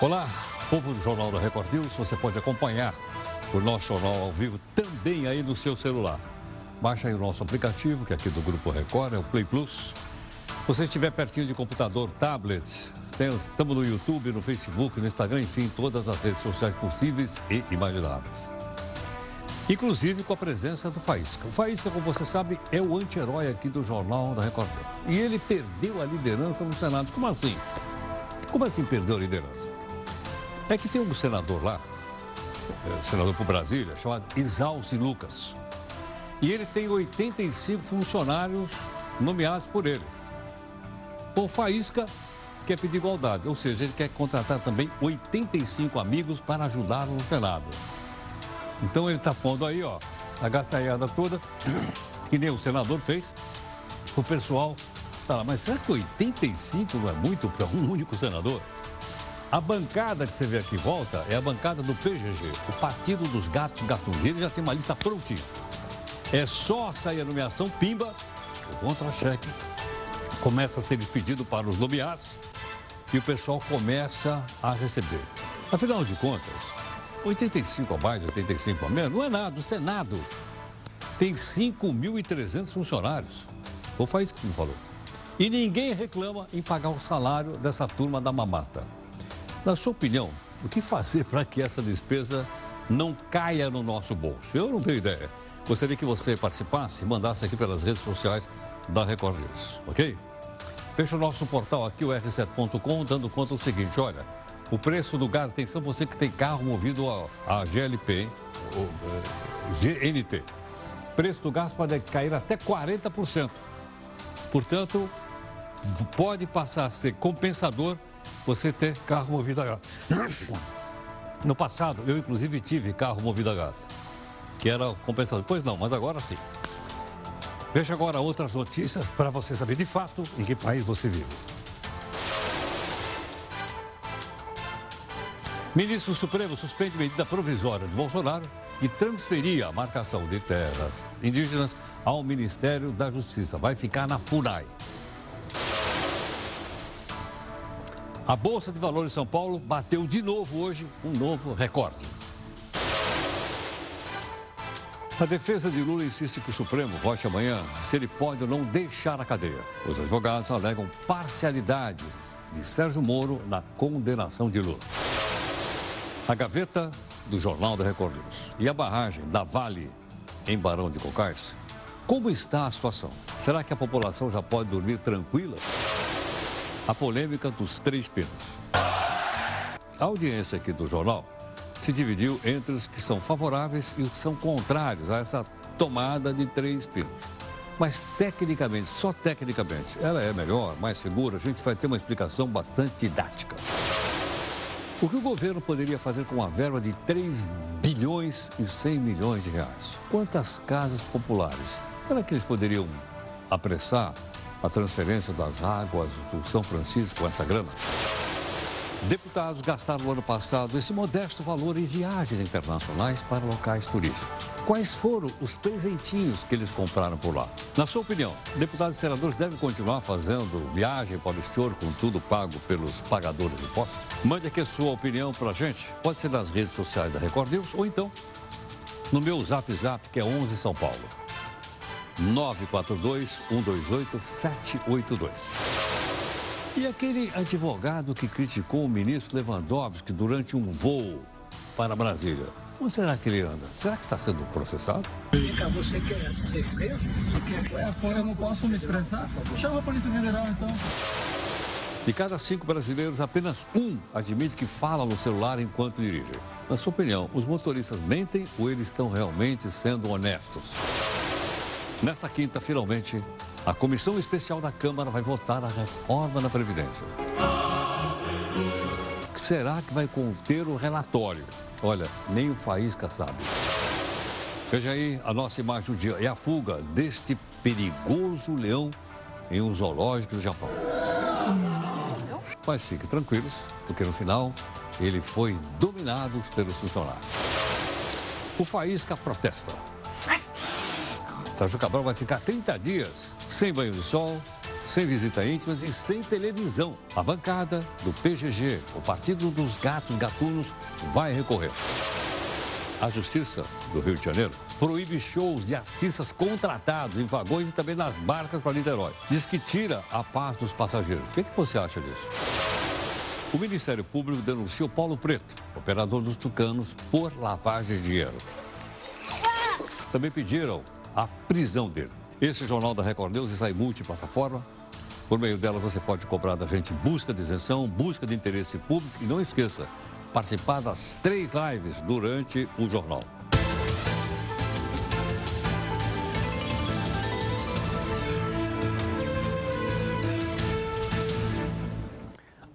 Olá, povo do Jornal da Record News. Você pode acompanhar o nosso jornal ao vivo também aí no seu celular. Baixa aí o nosso aplicativo, que é aqui do Grupo Record, é o Play Plus. Se você estiver pertinho de computador, tablet, estamos no YouTube, no Facebook, no Instagram, enfim, todas as redes sociais possíveis e imagináveis. Inclusive com a presença do Faísca. O Faísca, como você sabe, é o anti-herói aqui do Jornal da Record. E ele perdeu a liderança no Senado. Como assim? Como assim perdeu a liderança? É que tem um senador lá, é, senador por Brasília, chamado Isalci Lucas. E ele tem 85 funcionários nomeados por ele. O Faísca quer pedir igualdade, ou seja, ele quer contratar também 85 amigos para ajudá-lo no Senado. Então ele está pondo aí, ó, a gataiada toda, que nem o senador fez. O pessoal tá mas será que 85 não é muito para um único senador? A bancada que você vê aqui em volta é a bancada do PGG, o Partido dos Gatos Gatunos. Ele já tem uma lista prontinha. É só sair a nomeação pimba, o contra-cheque começa a ser despedido para os nomeados e o pessoal começa a receber. Afinal de contas, 85 a mais, 85 a menos, não é nada. O Senado tem 5.300 funcionários. Ou faz isso que me falou. E ninguém reclama em pagar o salário dessa turma da mamata. Na sua opinião, o que fazer para que essa despesa não caia no nosso bolso? Eu não tenho ideia. Gostaria que você participasse e mandasse aqui pelas redes sociais da Record News, ok? Fecha o nosso portal aqui, o r7.com, dando conta o seguinte, olha, o preço do gás, atenção, você que tem carro movido a, a GLP, uh, GNT. O preço do gás pode cair até 40%. Portanto, pode passar a ser compensador você ter carro movido a gás. No passado, eu inclusive tive carro movido a gás, que era compensador. Pois não, mas agora sim. Veja agora outras notícias para você saber de fato em que país você vive. Ministro Supremo suspende medida provisória de Bolsonaro e transferia a marcação de terras indígenas ao Ministério da Justiça. Vai ficar na FUNAI. A Bolsa de Valores de São Paulo bateu de novo hoje um novo recorde. A defesa de Lula insiste que o Supremo vote amanhã se ele pode ou não deixar a cadeia. Os advogados alegam parcialidade de Sérgio Moro na condenação de Lula. A gaveta do Jornal da Record News e a barragem da Vale em Barão de Cocais. Como está a situação? Será que a população já pode dormir tranquila? A polêmica dos três pinos. A audiência aqui do jornal se dividiu entre os que são favoráveis e os que são contrários a essa tomada de três pinos. Mas tecnicamente, só tecnicamente, ela é melhor, mais segura, a gente vai ter uma explicação bastante didática. O que o governo poderia fazer com uma verba de 3 bilhões e 100 milhões de reais? Quantas casas populares? Será que eles poderiam apressar a transferência das águas do São Francisco essa grana? Deputados gastaram no ano passado esse modesto valor em viagens internacionais para locais turísticos. Quais foram os presentinhos que eles compraram por lá? Na sua opinião, deputados e senadores devem continuar fazendo viagem para o exterior com tudo pago pelos pagadores de impostos? Mande aqui a sua opinião para a gente. Pode ser nas redes sociais da Record News ou então no meu zap zap, que é 11 São Paulo. 942 128 782. E aquele advogado que criticou o ministro Lewandowski durante um voo para Brasília? Onde será que ele anda? Será que está sendo processado? Você quer ser preso? Você quer... Eu não posso me expressar? Chama a Polícia Federal, então. De cada cinco brasileiros, apenas um admite que fala no celular enquanto dirige. Na sua opinião, os motoristas mentem ou eles estão realmente sendo honestos? Nesta quinta, finalmente, a Comissão Especial da Câmara vai votar a reforma da Previdência. Será que vai conter o relatório? Olha, nem o Faísca sabe. Veja aí a nossa imagem do dia. É a fuga deste perigoso leão em um zoológico do Japão. Mas fiquem tranquilos, porque no final ele foi dominado pelos funcionários. O Faísca protesta. Cabral vai ficar 30 dias sem banho de sol, sem visita íntimas e sem televisão. A bancada do PGG, o Partido dos Gatos Gatunos, vai recorrer. A Justiça do Rio de Janeiro proíbe shows de artistas contratados em vagões e também nas barcas para Niterói. Diz que tira a paz dos passageiros. O que, que você acha disso? O Ministério Público denunciou Paulo Preto, operador dos tucanos, por lavagem de dinheiro. Também pediram a prisão dele. Esse Jornal da Record News está em multiplataforma. Por meio dela você pode cobrar da gente busca de isenção, busca de interesse público e não esqueça, participar das três lives durante o jornal.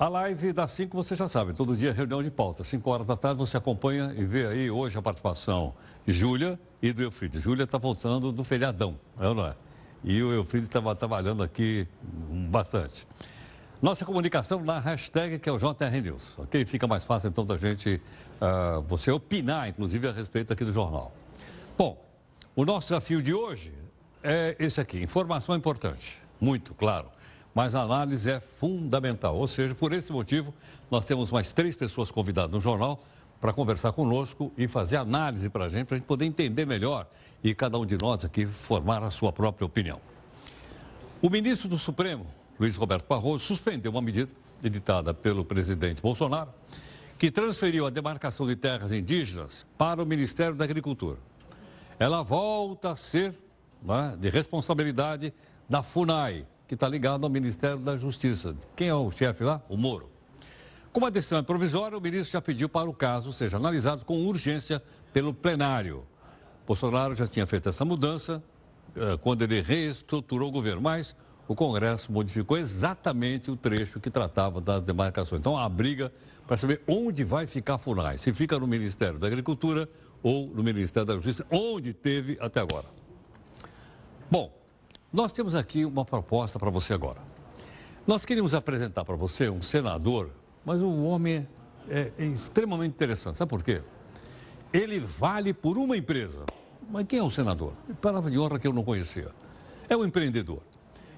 A live das 5 você já sabe, todo dia reunião de pauta. 5 horas da tarde você acompanha e vê aí hoje a participação de Júlia e do Eufrides. Júlia está voltando do feriadão, é não é? E o Eufrides estava trabalhando aqui bastante. Nossa comunicação na hashtag que é o JR News, ok? Fica mais fácil então da gente, uh, você opinar, inclusive, a respeito aqui do jornal. Bom, o nosso desafio de hoje é esse aqui, informação importante, muito claro mas a análise é fundamental. Ou seja, por esse motivo, nós temos mais três pessoas convidadas no jornal para conversar conosco e fazer análise para a gente, para a gente poder entender melhor e cada um de nós aqui formar a sua própria opinião. O ministro do Supremo, Luiz Roberto Barroso, suspendeu uma medida editada pelo presidente Bolsonaro que transferiu a demarcação de terras indígenas para o Ministério da Agricultura. Ela volta a ser né, de responsabilidade da FUNAI, que está ligado ao Ministério da Justiça. Quem é o chefe lá? O Moro. Como a decisão é provisória, o ministro já pediu para o caso seja analisado com urgência pelo plenário. Bolsonaro já tinha feito essa mudança eh, quando ele reestruturou o governo, mas o Congresso modificou exatamente o trecho que tratava das demarcações. Então, há briga para saber onde vai ficar a FUNAI, se fica no Ministério da Agricultura ou no Ministério da Justiça, onde teve até agora. Bom, nós temos aqui uma proposta para você agora. Nós queríamos apresentar para você um senador, mas o homem é, é, extremamente interessante. Sabe por quê? Ele vale por uma empresa. Mas quem é o senador? Palavra de honra que eu não conhecia. É um empreendedor.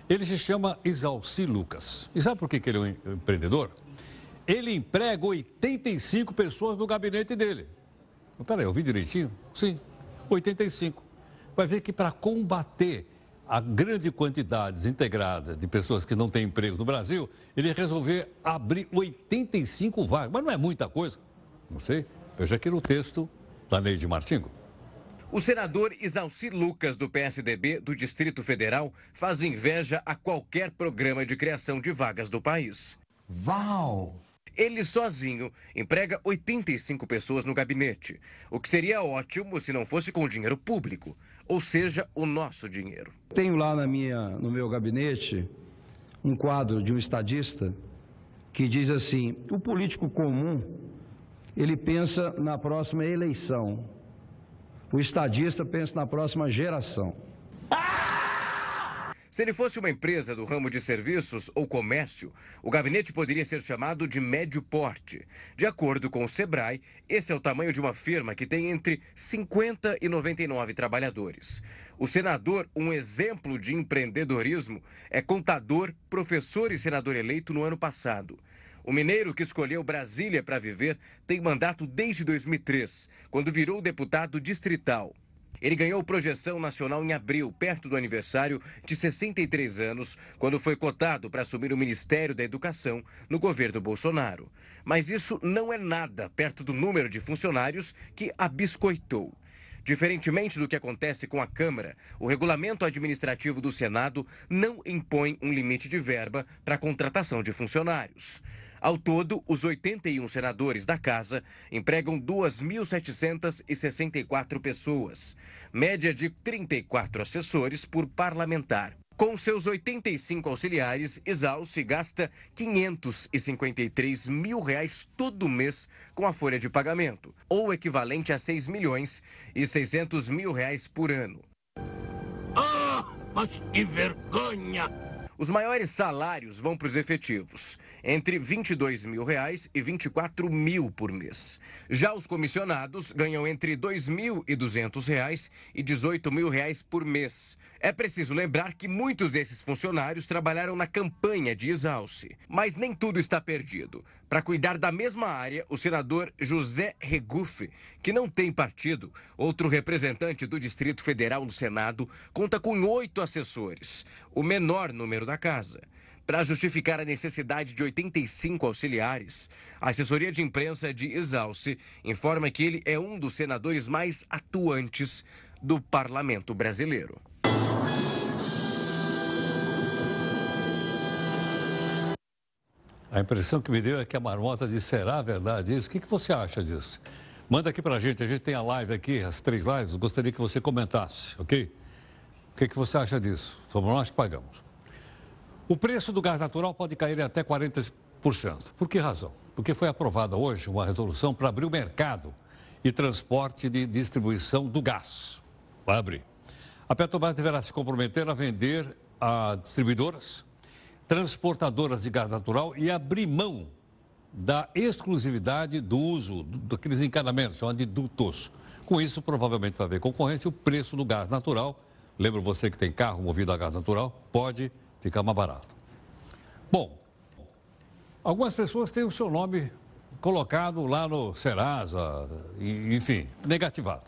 Ele se chama Isalci Lucas. E sabe por que, que ele é um empreendedor? Ele emprega 85 pessoas no gabinete dele. Peraí, eu vi direitinho? Sim, 85. Vai ver que para combater a grande quantidade integrada de pessoas que não têm emprego no Brasil, ele resolveu abrir 85 vagas. Mas não é muita coisa. Não sei. Veja aqui no texto da lei de Martingo. O senador Isalci Lucas, do PSDB do Distrito Federal, faz inveja a qualquer programa de criação de vagas do país. Uau! Ele sozinho emprega 85 pessoas no gabinete, o que seria ótimo se não fosse com dinheiro público, ou seja, o nosso dinheiro. Tenho lá na minha, no meu gabinete um quadro de um estadista que diz assim: o político comum ele pensa na próxima eleição, o estadista pensa na próxima geração. Se ele fosse uma empresa do ramo de serviços ou comércio, o gabinete poderia ser chamado de médio porte. De acordo com o Sebrae, esse é o tamanho de uma firma que tem entre 50 e 99 trabalhadores. O senador, um exemplo de empreendedorismo, é contador, professor e senador eleito no ano passado. O mineiro que escolheu Brasília para viver tem mandato desde 2003, quando virou deputado distrital. Ele ganhou projeção nacional em abril, perto do aniversário de 63 anos, quando foi cotado para assumir o Ministério da Educação no governo Bolsonaro. Mas isso não é nada perto do número de funcionários que abiscoitou. Diferentemente do que acontece com a Câmara, o regulamento administrativo do Senado não impõe um limite de verba para a contratação de funcionários. Ao todo, os 81 senadores da casa empregam 2.764 pessoas, média de 34 assessores por parlamentar. Com seus 85 auxiliares, Exalce gasta 553 mil reais todo mês com a folha de pagamento, ou equivalente a 6 milhões e 600 mil reais por ano. Ah, mas que vergonha! Os maiores salários vão para os efetivos, entre 22 mil reais e 24 mil por mês. Já os comissionados ganham entre 2.200 reais e 18 mil reais por mês. É preciso lembrar que muitos desses funcionários trabalharam na campanha de Exalce, mas nem tudo está perdido. Para cuidar da mesma área, o senador José Regufe, que não tem partido, outro representante do Distrito Federal no Senado, conta com oito assessores, o menor número da casa. Para justificar a necessidade de 85 auxiliares, a assessoria de imprensa de Exalce informa que ele é um dos senadores mais atuantes do parlamento brasileiro. A impressão que me deu é que a marmota disse: será verdade isso? O que, que você acha disso? Manda aqui pra gente, a gente tem a live aqui, as três lives, gostaria que você comentasse, ok? O que, que você acha disso? Somos nós que pagamos. O preço do gás natural pode cair até 40%. Por que razão? Porque foi aprovada hoje uma resolução para abrir o mercado e transporte de distribuição do gás. Vai abrir. A Petrobras deverá se comprometer a vender a distribuidoras transportadoras de gás natural e abrir mão da exclusividade do uso daqueles encanamentos, chamados de dutos. Com isso, provavelmente vai haver concorrência, o preço do gás natural, lembra você que tem carro movido a gás natural, pode ficar mais barato. Bom, algumas pessoas têm o seu nome colocado lá no Serasa, enfim, negativado.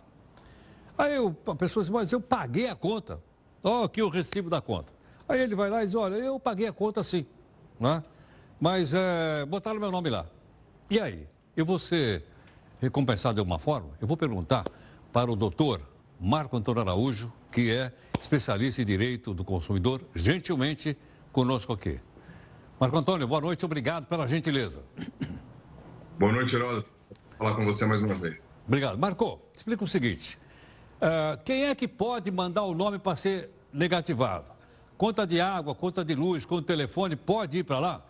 Aí eu, a pessoa diz, mas eu paguei a conta. Ó, oh, aqui o recibo da conta. Aí ele vai lá e diz, olha, eu paguei a conta sim, né? mas é, botaram meu nome lá. E aí? Eu vou ser recompensado de alguma forma? Eu vou perguntar para o doutor Marco Antônio Araújo, que é especialista em direito do consumidor, gentilmente conosco aqui. Marco Antônio, boa noite, obrigado pela gentileza. Boa noite, Geraldo. Falar com você mais uma vez. Obrigado. Marco, explica o seguinte: uh, quem é que pode mandar o nome para ser negativado? Conta de água, conta de luz, conta de telefone, pode ir para lá?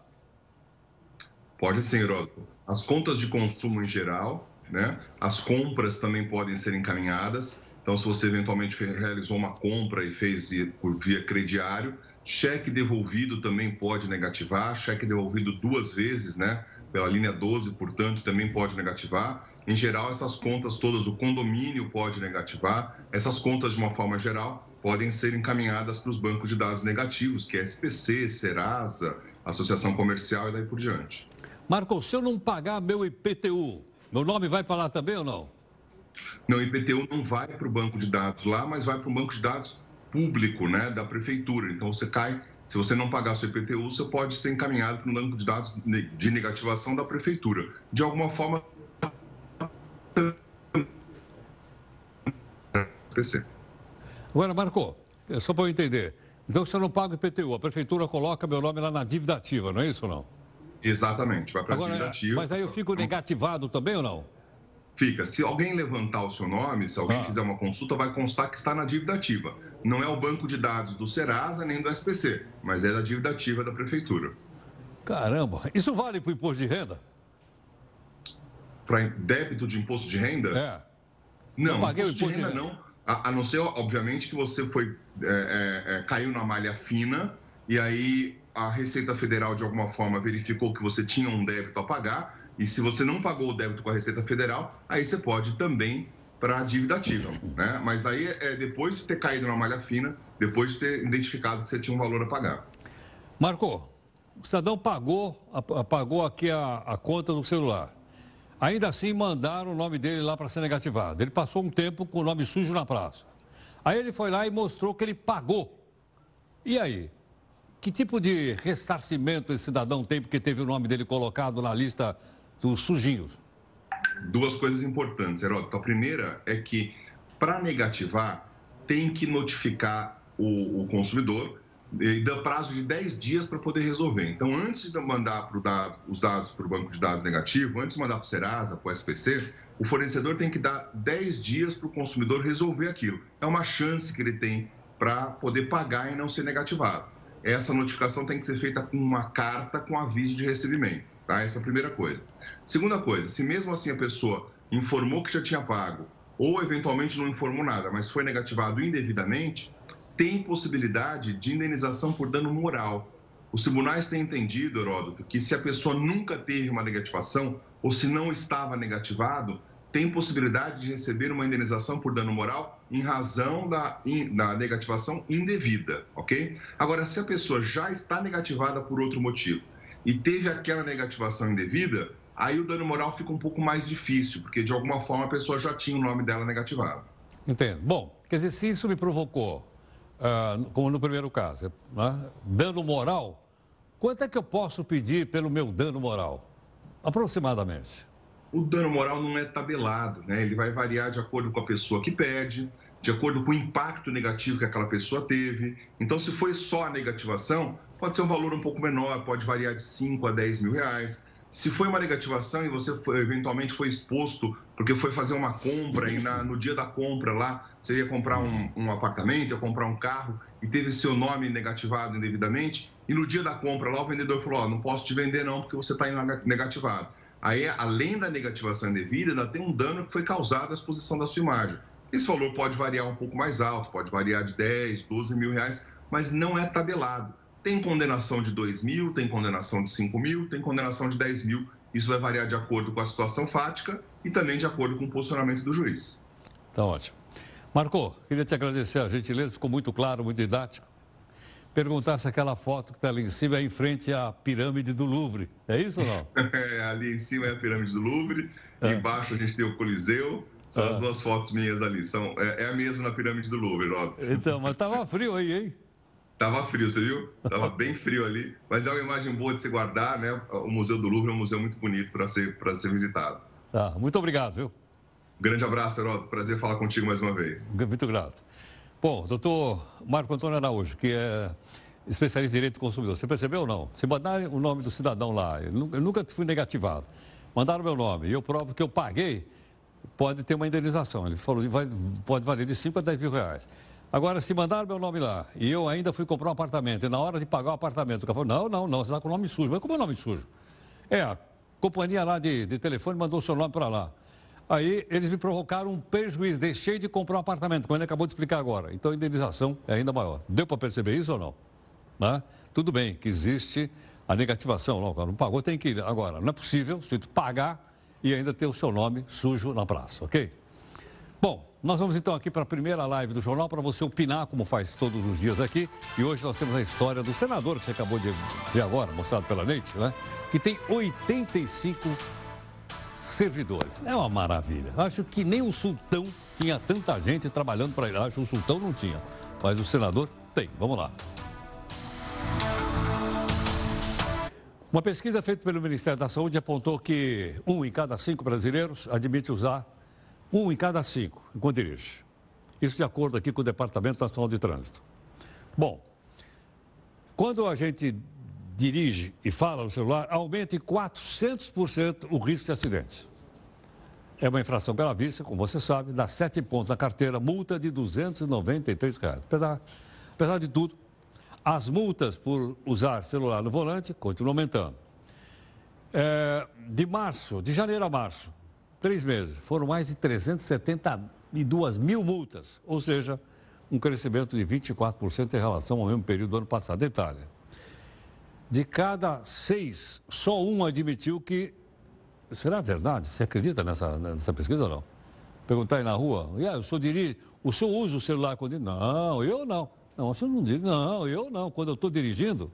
Pode sim, Heródoto. As contas de consumo em geral, né? As compras também podem ser encaminhadas. Então, se você eventualmente realizou uma compra e fez por via crediário, cheque devolvido também pode negativar, cheque devolvido duas vezes, né? Pela linha 12, portanto, também pode negativar. Em geral, essas contas todas, o condomínio pode negativar. Essas contas, de uma forma geral, podem ser encaminhadas para os bancos de dados negativos, que é SPC, Serasa, Associação Comercial e daí por diante. Marco, se eu não pagar meu IPTU, meu nome vai para lá também ou não? Não, o IPTU não vai para o banco de dados lá, mas vai para o banco de dados público, né, da prefeitura. Então você cai, se você não pagar seu IPTU, você pode ser encaminhado para o banco de dados de negativação da prefeitura. De alguma forma. Agora, Marco, é só para eu entender. Então, se eu não pago IPTU, a prefeitura coloca meu nome lá na dívida ativa, não é isso ou não? Exatamente, vai para a dívida ativa. Mas aí eu fico negativado também ou não? Fica. Se alguém levantar o seu nome, se alguém ah. fizer uma consulta, vai constar que está na dívida ativa. Não é o banco de dados do Serasa nem do SPC, mas é da dívida ativa da prefeitura. Caramba, isso vale para o imposto de renda? Para débito de imposto de renda? É. Não, imposto, imposto de renda, de renda não a, a não ser, obviamente, que você foi é, é, é, caiu na malha fina e aí a Receita Federal, de alguma forma, verificou que você tinha um débito a pagar. E se você não pagou o débito com a Receita Federal, aí você pode também para a dívida ativa. Né? Mas aí é depois de ter caído na malha fina, depois de ter identificado que você tinha um valor a pagar. Marco, o cidadão pagou, pagou aqui a, a conta do celular. Ainda assim, mandaram o nome dele lá para ser negativado. Ele passou um tempo com o nome sujo na praça. Aí ele foi lá e mostrou que ele pagou. E aí? Que tipo de ressarcimento esse cidadão tem porque teve o nome dele colocado na lista dos sujinhos? Duas coisas importantes, Heródoto. A primeira é que, para negativar, tem que notificar o, o consumidor e dá prazo de 10 dias para poder resolver. Então, antes de mandar dado, os dados para o banco de dados negativo, antes de mandar para o Serasa, para o SPC, o fornecedor tem que dar 10 dias para o consumidor resolver aquilo. É uma chance que ele tem para poder pagar e não ser negativado. Essa notificação tem que ser feita com uma carta com aviso de recebimento. Tá? Essa é a primeira coisa. Segunda coisa, se mesmo assim a pessoa informou que já tinha pago ou eventualmente não informou nada, mas foi negativado indevidamente, tem possibilidade de indenização por dano moral. Os tribunais têm entendido, Heródoto, que se a pessoa nunca teve uma negativação ou se não estava negativado, tem possibilidade de receber uma indenização por dano moral em razão da, da negativação indevida, ok? Agora, se a pessoa já está negativada por outro motivo e teve aquela negativação indevida, aí o dano moral fica um pouco mais difícil, porque de alguma forma a pessoa já tinha o nome dela negativado. Entendo. Bom, quer dizer, se isso me provocou, uh, como no primeiro caso, né, dano moral, quanto é que eu posso pedir pelo meu dano moral? Aproximadamente. O dano moral não é tabelado, né? Ele vai variar de acordo com a pessoa que pede, de acordo com o impacto negativo que aquela pessoa teve. Então, se foi só a negativação, pode ser um valor um pouco menor, pode variar de 5 a 10 mil reais. Se foi uma negativação e você foi, eventualmente foi exposto porque foi fazer uma compra e na, no dia da compra lá você ia comprar um, um, apartamento, ia comprar um carro e teve seu nome negativado indevidamente e no dia da compra lá o vendedor falou, oh, não posso te vender não porque você está negativado. Aí, além da negativação indevida, ainda tem um dano que foi causado à exposição da sua imagem. Esse valor pode variar um pouco mais alto, pode variar de 10, 12 mil reais, mas não é tabelado. Tem condenação de 2 mil, tem condenação de 5 mil, tem condenação de 10 mil. Isso vai variar de acordo com a situação fática e também de acordo com o posicionamento do juiz. Tá ótimo. Marco, queria te agradecer a gentileza, ficou muito claro, muito didático. Perguntar se aquela foto que está ali em cima é em frente à pirâmide do Louvre. É isso ou não? É, ali em cima é a pirâmide do Louvre, é. embaixo a gente tem o Coliseu. São as ah. duas fotos minhas ali. São, é, é a mesma na pirâmide do Louvre, Rodo. Então, mas tava frio aí, hein? Tava frio, você viu? Tava bem frio ali, mas é uma imagem boa de se guardar, né? O Museu do Louvre é um museu muito bonito para ser, ser visitado. Tá, muito obrigado, viu? grande abraço, Heródoto. Prazer falar contigo mais uma vez. Muito grato. Bom, doutor Marco Antônio Araújo, que é especialista em direito do consumidor, você percebeu ou não? Se mandarem o nome do cidadão lá, eu nunca fui negativado, mandaram meu nome e eu provo que eu paguei, pode ter uma indenização. Ele falou, vai, pode valer de 5 a 10 mil reais. Agora, se mandaram meu nome lá e eu ainda fui comprar um apartamento e na hora de pagar o apartamento, o cara falou, não, não, não, você está com o nome sujo. Mas como é o nome sujo? É, a companhia lá de, de telefone mandou seu nome para lá. Aí eles me provocaram um prejuízo, deixei de comprar um apartamento, como ele acabou de explicar agora. Então a indenização é ainda maior. Deu para perceber isso ou não? Né? Tudo bem que existe a negativação, não, não pagou, tem que ir. Agora, não é possível se pagar e ainda ter o seu nome sujo na praça, ok? Bom, nós vamos então aqui para a primeira live do jornal para você opinar, como faz todos os dias aqui. E hoje nós temos a história do senador que você acabou de ver agora, mostrado pela Neite, né? Que tem 85 servidores. É uma maravilha. Acho que nem o sultão tinha tanta gente trabalhando para ele. Acho que o sultão não tinha, mas o senador tem. Vamos lá. Uma pesquisa feita pelo Ministério da Saúde apontou que um em cada cinco brasileiros admite usar um em cada cinco, enquanto dirige. Isso de acordo aqui com o Departamento Nacional de Trânsito. Bom, quando a gente dirige e fala no celular, aumenta em 400% o risco de acidentes. É uma infração gravíssima, como você sabe, dá sete pontos na carteira, multa de 293 reais. Apesar, apesar de tudo, as multas por usar celular no volante continuam aumentando. É, de março, de janeiro a março, três meses, foram mais de 372 mil multas, ou seja, um crescimento de 24% em relação ao mesmo período do ano passado. Detalhe: de cada seis, só um admitiu que. Será verdade? Você acredita nessa, nessa pesquisa ou não? Perguntar aí na rua, yeah, eu sou dirige, o senhor usa o celular quando. Não, eu não. Não, o senhor não dirige. Não, eu não. Quando eu estou dirigindo,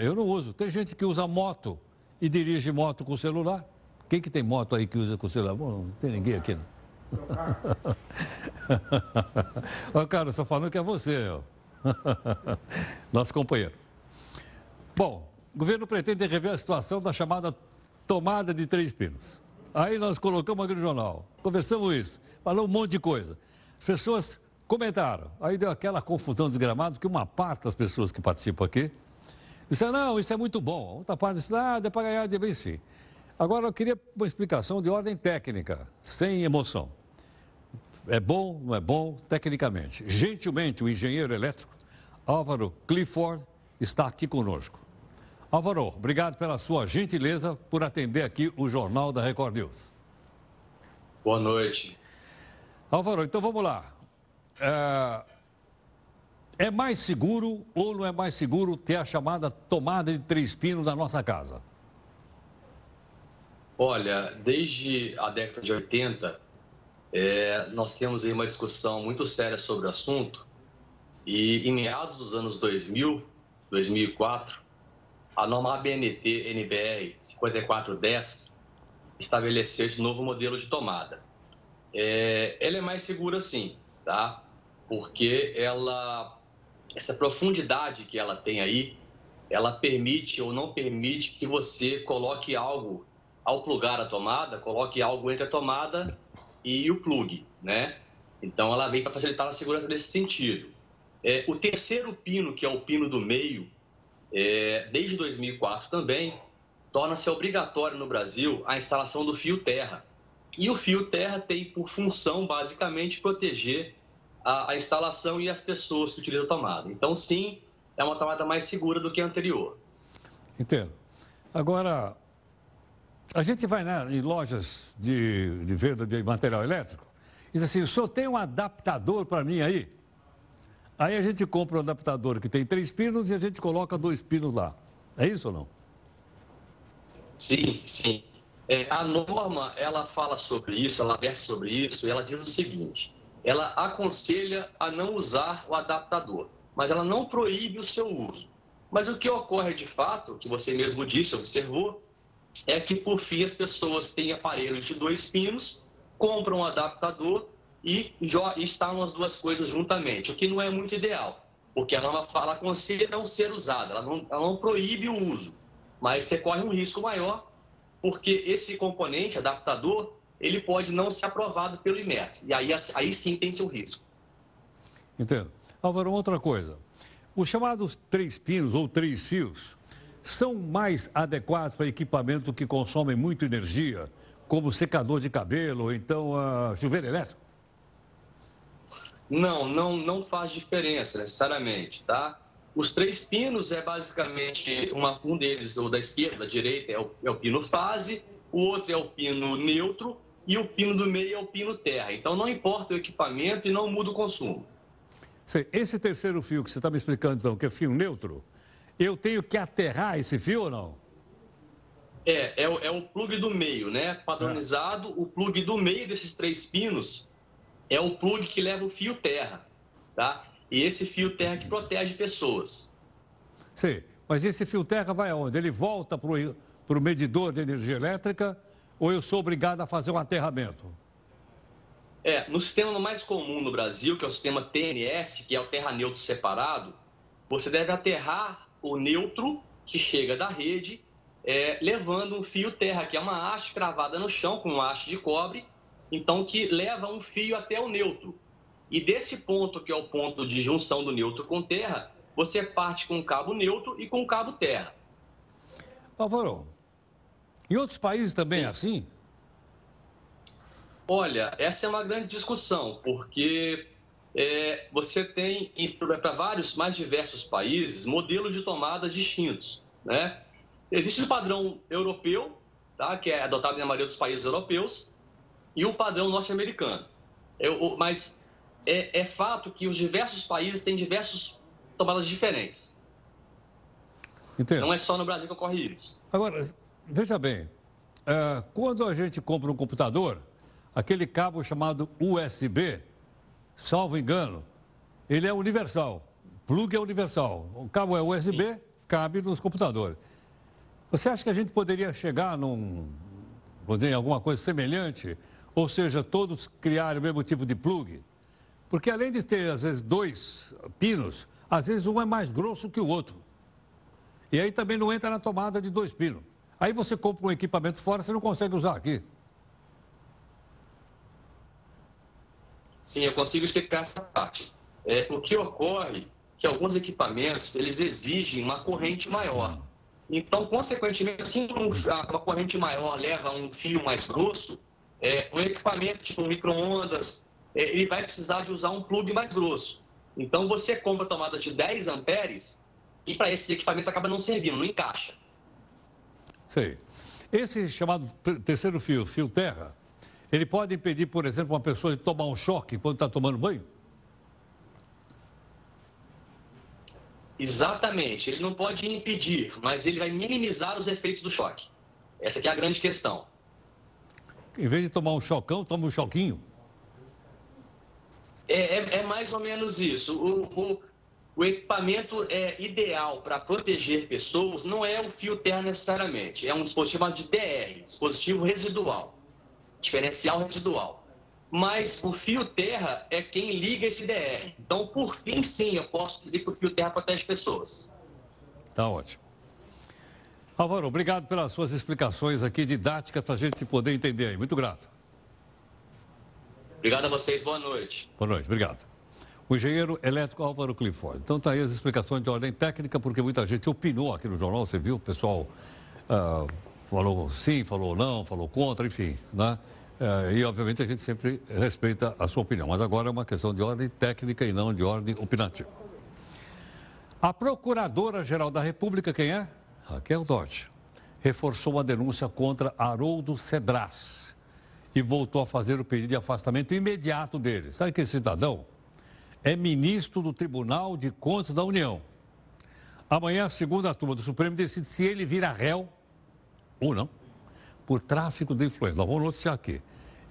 eu não uso. Tem gente que usa moto e dirige moto com o celular. Quem que tem moto aí que usa com celular? Bom, não tem ninguém aqui, não. Ó, cara, só falando que é você, ó. Nosso companheiro. Bom, o governo pretende rever a situação da chamada tomada de Três Pinos. Aí nós colocamos aqui no jornal, conversamos isso, falou um monte de coisa. As pessoas comentaram, aí deu aquela confusão desgramada, porque uma parte das pessoas que participam aqui disseram, não, isso é muito bom. Outra parte disse, ah, dá para ganhar de bem sim. Agora, eu queria uma explicação de ordem técnica, sem emoção. É bom, não é bom, tecnicamente. Gentilmente, o engenheiro elétrico Álvaro Clifford está aqui conosco. Álvaro, obrigado pela sua gentileza por atender aqui o Jornal da Record News. Boa noite. Álvaro, então vamos lá. É... É mais seguro ou não é mais seguro ter a chamada tomada de três pinos na nossa casa? Olha, desde a década de 80, é, nós temos aí uma discussão muito séria sobre o assunto e em meados dos anos 2000, 2004, a norma ABNT NBR 5410 estabeleceu esse novo modelo de tomada. É, ela é mais segura sim, tá? Porque ela, essa profundidade que ela tem aí, ela permite ou não permite que você coloque algo ao plugar a tomada, coloque algo entre a tomada e o plug, né? Então ela vem para facilitar a segurança nesse sentido. É, o terceiro pino, que é o pino do meio, é, desde 2004 também, torna-se obrigatório no Brasil a instalação do fio terra. E o fio terra tem por função, basicamente, proteger a, a instalação e as pessoas que utilizam a tomada. Então, sim, é uma tomada mais segura do que a anterior. Entendo. Agora, a gente vai né, em lojas de, de venda de material elétrico e diz assim, o senhor tem um adaptador para mim aí? Aí a gente compra um adaptador que tem três pinos e a gente coloca dois pinos lá. É isso ou não? Sim, sim. É, a norma, ela fala sobre isso, ela versa sobre isso, e ela diz o seguinte, ela aconselha a não usar o adaptador, mas ela não proíbe o seu uso. Mas o que ocorre de fato, que você mesmo disse, observou, é que, por fim, as pessoas têm aparelhos de dois pinos, compram um adaptador e instalam as duas coisas juntamente, o que não é muito ideal, porque a norma fala aconselha não ser usada, ela não, ela não proíbe o uso, mas você corre um risco maior, porque esse componente, adaptador, ele pode não ser aprovado pelo IMET, e aí, aí sim tem seu risco. Entendo. Álvaro, outra coisa. Os chamados três pinos ou três fios, são mais adequados para equipamento que consomem muito energia, como secador de cabelo ou então uh, chuveiro elétrico? Não, não, não faz diferença necessariamente, tá? Os três pinos é basicamente uma, um deles, ou da esquerda, da direita, é o, é o pino fase, o outro é o pino neutro e o pino do meio é o pino terra. Então não importa o equipamento e não muda o consumo. Esse terceiro fio que você está me explicando, então, que é fio neutro, eu tenho que aterrar esse fio ou não? É, é, o, é o plug do meio, né? Padronizado, é. o plug do meio desses três pinos é o plug que leva o fio terra, tá? E esse fio terra que protege pessoas. Sim, mas esse fio terra vai aonde? Ele volta para o medidor de energia elétrica ou eu sou obrigado a fazer um aterramento? É, no sistema mais comum no Brasil, que é o sistema TNS, que é o terra neutro separado, você deve aterrar o neutro que chega da rede, é, levando um fio terra, que é uma haste cravada no chão com uma haste de cobre, então que leva um fio até o neutro. E desse ponto, que é o ponto de junção do neutro com terra, você parte com o cabo neutro e com o cabo terra. Álvaro, em outros países também Sim. é assim? Olha, essa é uma grande discussão, porque é, você tem para vários mais diversos países modelos de tomada distintos, né? Existe o padrão europeu, tá? Que é adotado na maioria dos países europeus, e o padrão norte-americano. Mas é, é, fato que os diversos países têm diversas tomadas diferentes. Entendo. Não é só no Brasil que ocorre isso. Agora, veja bem, é, quando a gente compra um computador, aquele cabo chamado USB salvo engano, ele é universal. Plug é universal. O cabo é USB, Sim. cabe nos computadores. Você acha que a gente poderia chegar num, em alguma coisa semelhante? Ou seja, todos criarem o mesmo tipo de plug? Porque além de ter, às vezes, dois pinos, às vezes um é mais grosso que o outro. E aí também não entra na tomada de dois pinos. Aí você compra um equipamento fora, você não consegue usar aqui. Sim, eu consigo explicar essa parte. É, o que ocorre é que alguns equipamentos eles exigem uma corrente maior. Então, consequentemente, assim uma corrente maior leva um fio mais grosso, é, um equipamento tipo um micro-ondas, é, ele vai precisar de usar um plug mais grosso. Então, você compra tomada de 10 amperes e para esse equipamento acaba não servindo, não encaixa. Sei. Esse chamado terceiro fio, fio terra, ele pode impedir, por exemplo, uma pessoa de tomar um choque quando está tomando banho? Exatamente. Ele não pode impedir, mas ele vai minimizar os efeitos do choque. Essa é a grande questão. Em vez de tomar um chocão, toma um choquinho. É, é, é mais ou menos isso. O, o, o equipamento é ideal para proteger pessoas não é o fio terra necessariamente, é um dispositivo de DR, dispositivo residual, diferencial residual. Mas o fio terra é quem liga esse DR. Então, por fim, sim, eu posso dizer que o fio terra protege pessoas. Tá ótimo. Álvaro, obrigado pelas suas explicações aqui didáticas para a gente poder entender aí. Muito grato. Obrigado a vocês, boa noite. Boa noite, obrigado. O engenheiro elétrico Álvaro Clifford. Então, está aí as explicações de ordem técnica, porque muita gente opinou aqui no jornal, você viu, pessoal uh, falou sim, falou não, falou contra, enfim, né? Uh, e, obviamente, a gente sempre respeita a sua opinião. Mas agora é uma questão de ordem técnica e não de ordem opinativa. A Procuradora-Geral da República, quem é? Raquel Dodge, reforçou a denúncia contra Haroldo Cedras e voltou a fazer o pedido de afastamento imediato dele. Sabe que esse cidadão é ministro do Tribunal de Contas da União. Amanhã, a segunda turma do Supremo decide se ele vira réu ou não por tráfico de influência. Nós vamos noticiar aqui.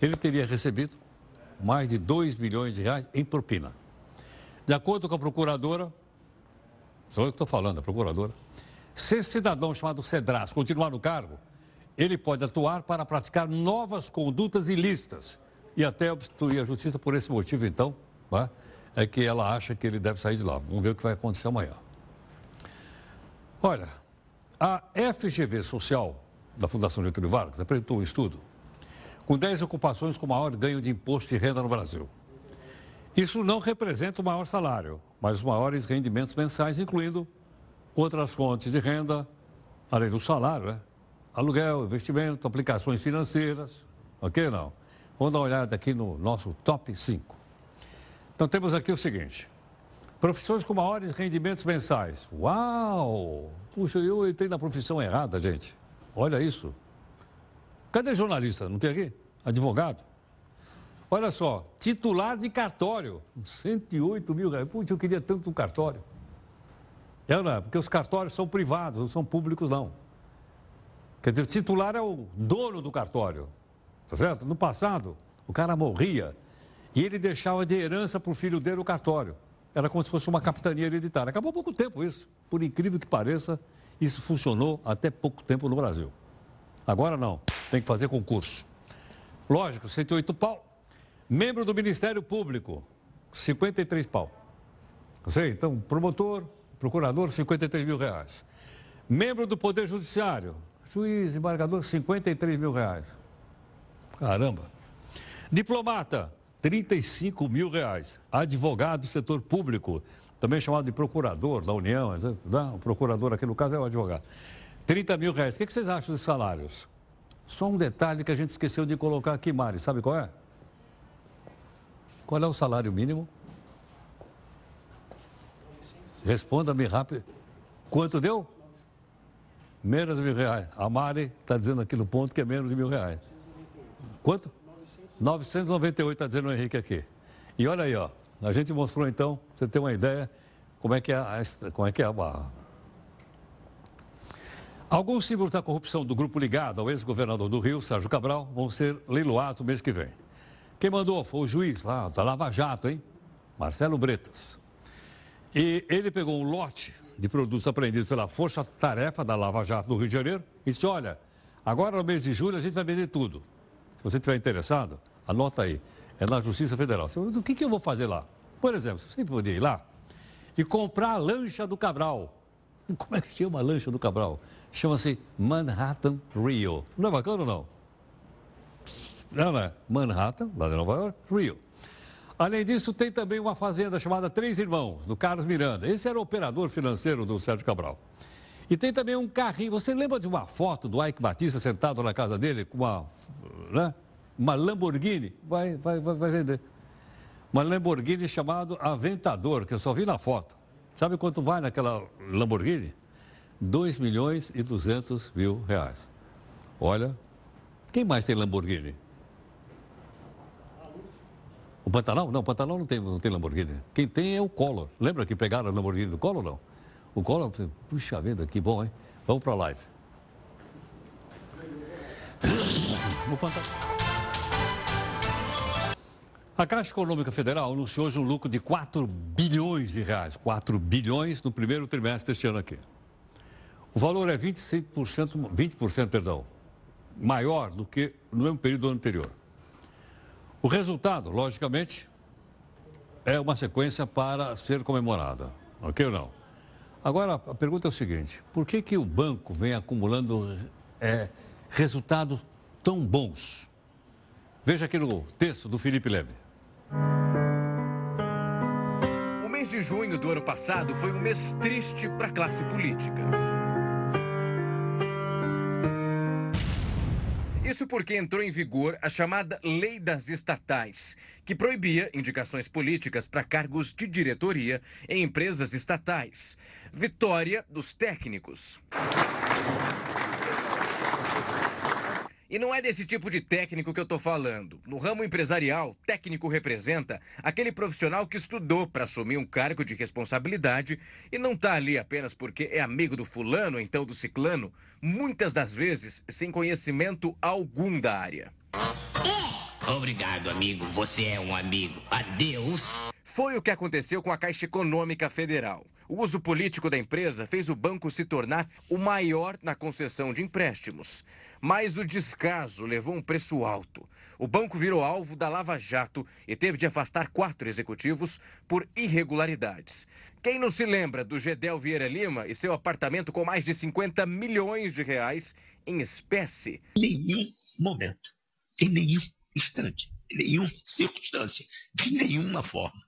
Ele teria recebido mais de 2 milhões de reais em propina. De acordo com a procuradora, sou eu que estou falando, a procuradora, se esse cidadão chamado Cedras continuar no cargo, ele pode atuar para praticar novas condutas ilícitas e até obstruir a justiça. Por esse motivo, então, né, é que ela acha que ele deve sair de lá. Vamos ver o que vai acontecer amanhã. Olha, a FGV Social, da Fundação Getúlio Vargas, apresentou um estudo com 10 ocupações com maior ganho de imposto de renda no Brasil. Isso não representa o maior salário, mas os maiores rendimentos mensais, incluindo outras fontes de renda, além do salário, né? aluguel, investimento, aplicações financeiras, ok não? Vamos dar uma olhada aqui no nosso top 5. Então temos aqui o seguinte, profissões com maiores rendimentos mensais. Uau! Puxa, eu entrei na profissão errada, gente. Olha isso. Cadê jornalista? Não tem aqui? Advogado? Olha só, titular de cartório, 108 mil reais. Puxa, eu queria tanto um cartório. É, não é? Porque os cartórios são privados, não são públicos, não. Quer dizer, titular é o dono do cartório. Tá certo? No passado, o cara morria e ele deixava de herança para o filho dele o cartório. Era como se fosse uma capitania hereditária. Acabou há pouco tempo isso. Por incrível que pareça, isso funcionou até pouco tempo no Brasil. Agora não, tem que fazer concurso. Lógico, 108 pau. Membro do Ministério Público, 53 pau. Sei, então, promotor, procurador, 53 mil reais. Membro do Poder Judiciário, Juiz, embargador, 53 mil reais. Caramba. Diplomata, 35 mil reais. Advogado do setor público, também chamado de procurador da União, né? o procurador aqui no caso é o advogado. 30 mil reais. O que vocês acham dos salários? Só um detalhe que a gente esqueceu de colocar aqui, Mário. Sabe qual é? Qual é o salário mínimo? Responda-me rápido. Quanto deu? Menos de mil reais. A Mari está dizendo aqui no ponto que é menos de mil reais. Quanto? 998 está dizendo o Henrique aqui. E olha aí, ó. A gente mostrou então, você ter uma ideia, como é que é a, como é que é a barra. Alguns símbolos da corrupção do grupo ligado ao ex-governador do Rio, Sérgio Cabral, vão ser leiloados no mês que vem. Quem mandou foi o juiz lá da Lava Jato, hein? Marcelo Bretas. E ele pegou um lote de produtos apreendidos pela Força Tarefa da Lava Jato do Rio de Janeiro e disse: olha, agora no mês de julho a gente vai vender tudo. Se você estiver interessado, anota aí. É na Justiça Federal. o que, que eu vou fazer lá? Por exemplo, você poderia ir lá e comprar a lancha do Cabral. Como é que chama a lancha do Cabral? Chama-se Manhattan Rio. Não é bacana ou não? Não, não é? Manhattan, lá de Nova York, Rio. Além disso, tem também uma fazenda chamada Três Irmãos, do Carlos Miranda. Esse era o operador financeiro do Sérgio Cabral. E tem também um carrinho. Você lembra de uma foto do Ike Batista sentado na casa dele com uma, né? Uma Lamborghini? Vai, vai, vai, vai vender. Uma Lamborghini chamada Aventador, que eu só vi na foto. Sabe quanto vai naquela Lamborghini? 2 milhões e 200 mil reais. Olha, quem mais tem Lamborghini? O Pantanal? Não, o Pantanal não tem, não tem Lamborghini. Quem tem é o Collor. Lembra que pegaram a Lamborghini do Collor, não? O Collor, puxa vida, que bom, hein? Vamos para a live. Vou contar. A Caixa Econômica Federal anunciou hoje um lucro de 4 bilhões de reais. 4 bilhões no primeiro trimestre deste ano aqui. O valor é 25%, 20% perdão, maior do que no mesmo período anterior. O resultado, logicamente, é uma sequência para ser comemorada, ok ou não? Agora, a pergunta é o seguinte, por que, que o banco vem acumulando é, resultados tão bons? Veja aqui no texto do Felipe Leme. O mês de junho do ano passado foi um mês triste para a classe política. Isso porque entrou em vigor a chamada Lei das Estatais, que proibia indicações políticas para cargos de diretoria em empresas estatais. Vitória dos técnicos. E não é desse tipo de técnico que eu estou falando. No ramo empresarial, técnico representa aquele profissional que estudou para assumir um cargo de responsabilidade e não está ali apenas porque é amigo do fulano ou então do ciclano, muitas das vezes sem conhecimento algum da área. Obrigado, amigo. Você é um amigo. Adeus. Foi o que aconteceu com a Caixa Econômica Federal. O uso político da empresa fez o banco se tornar o maior na concessão de empréstimos. Mas o descaso levou um preço alto. O banco virou alvo da Lava Jato e teve de afastar quatro executivos por irregularidades. Quem não se lembra do Gedel Vieira Lima e seu apartamento com mais de 50 milhões de reais em espécie? Nenhum momento, em nenhum instante, em nenhuma circunstância, de nenhuma forma,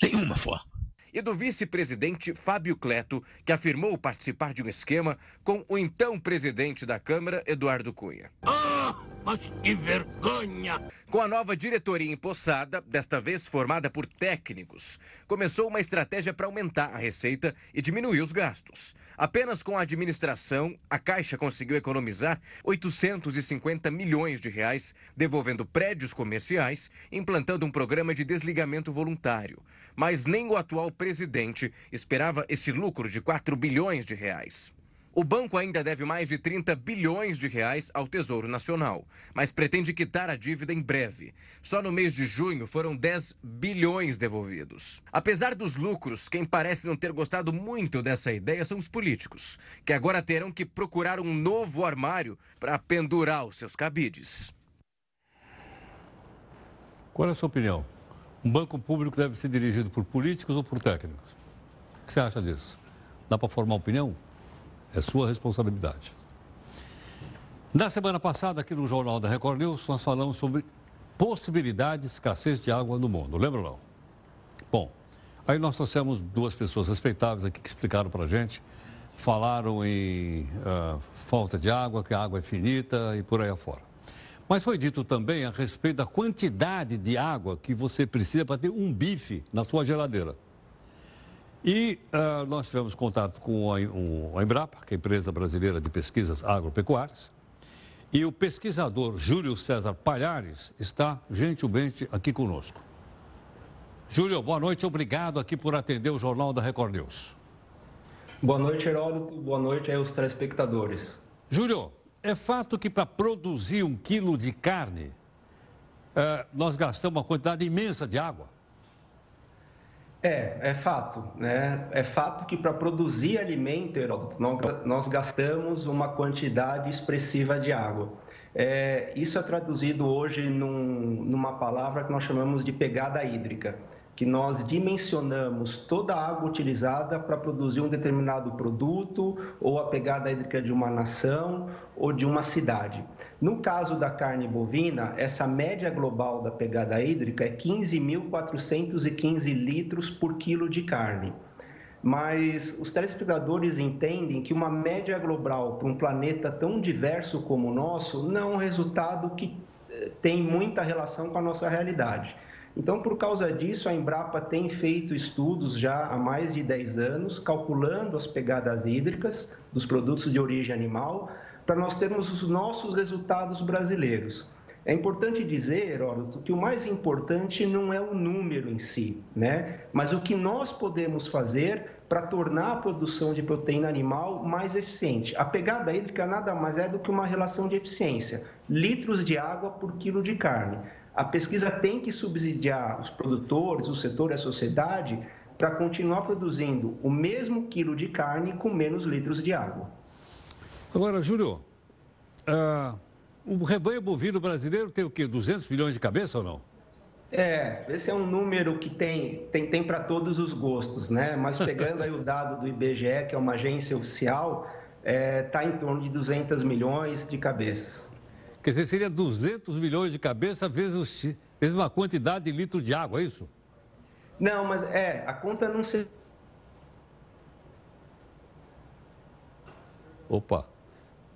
nenhuma forma e do vice-presidente Fábio Cleto, que afirmou participar de um esquema com o então presidente da Câmara, Eduardo Cunha. Ah, mas que vergonha! Com a nova diretoria empossada, desta vez formada por técnicos, começou uma estratégia para aumentar a receita e diminuir os gastos. Apenas com a administração, a Caixa conseguiu economizar 850 milhões de reais, devolvendo prédios comerciais, implantando um programa de desligamento voluntário. Mas nem o atual presidente esperava esse lucro de 4 bilhões de reais. O banco ainda deve mais de 30 bilhões de reais ao Tesouro Nacional, mas pretende quitar a dívida em breve. Só no mês de junho foram 10 bilhões devolvidos. Apesar dos lucros, quem parece não ter gostado muito dessa ideia são os políticos, que agora terão que procurar um novo armário para pendurar os seus cabides. Qual é a sua opinião? Um banco público deve ser dirigido por políticos ou por técnicos? O que você acha disso? Dá para formar opinião? É sua responsabilidade. Na semana passada, aqui no Jornal da Record News, nós falamos sobre possibilidade de escassez de água no mundo. Lembra não? Bom, aí nós trouxemos duas pessoas respeitáveis aqui que explicaram para a gente. Falaram em uh, falta de água, que a água é finita e por aí afora. Mas foi dito também a respeito da quantidade de água que você precisa para ter um bife na sua geladeira. E uh, nós tivemos contato com a, um, a Embrapa, que é a empresa brasileira de pesquisas agropecuárias, e o pesquisador Júlio César Palhares está gentilmente aqui conosco. Júlio, boa noite, obrigado aqui por atender o Jornal da Record News. Boa noite, Heródoto, boa noite aos telespectadores. Júlio, é fato que para produzir um quilo de carne, é, nós gastamos uma quantidade imensa de água? É, é fato. Né? É fato que para produzir alimento, Heródoto, nós gastamos uma quantidade expressiva de água. É, isso é traduzido hoje num, numa palavra que nós chamamos de pegada hídrica que nós dimensionamos toda a água utilizada para produzir um determinado produto ou a pegada hídrica de uma nação ou de uma cidade. No caso da carne bovina, essa média global da pegada hídrica é 15.415 litros por quilo de carne. Mas os telespectadores entendem que uma média global para um planeta tão diverso como o nosso não é um resultado que eh, tem muita relação com a nossa realidade. Então, por causa disso, a Embrapa tem feito estudos já há mais de 10 anos, calculando as pegadas hídricas dos produtos de origem animal, para nós termos os nossos resultados brasileiros. É importante dizer, Heródoto, que o mais importante não é o número em si, né? mas o que nós podemos fazer para tornar a produção de proteína animal mais eficiente. A pegada hídrica nada mais é do que uma relação de eficiência: litros de água por quilo de carne. A pesquisa tem que subsidiar os produtores, o setor e a sociedade para continuar produzindo o mesmo quilo de carne com menos litros de água. Agora, Júlio, uh, o rebanho bovino brasileiro tem o quê? 200 milhões de cabeça ou não? É, esse é um número que tem, tem, tem para todos os gostos, né? Mas pegando aí o dado do IBGE, que é uma agência oficial, está é, tá em torno de 200 milhões de cabeças. Quer dizer, seria 200 milhões de cabeças vezes, vezes uma quantidade de litros de água, é isso? Não, mas é, a conta não se. Opa,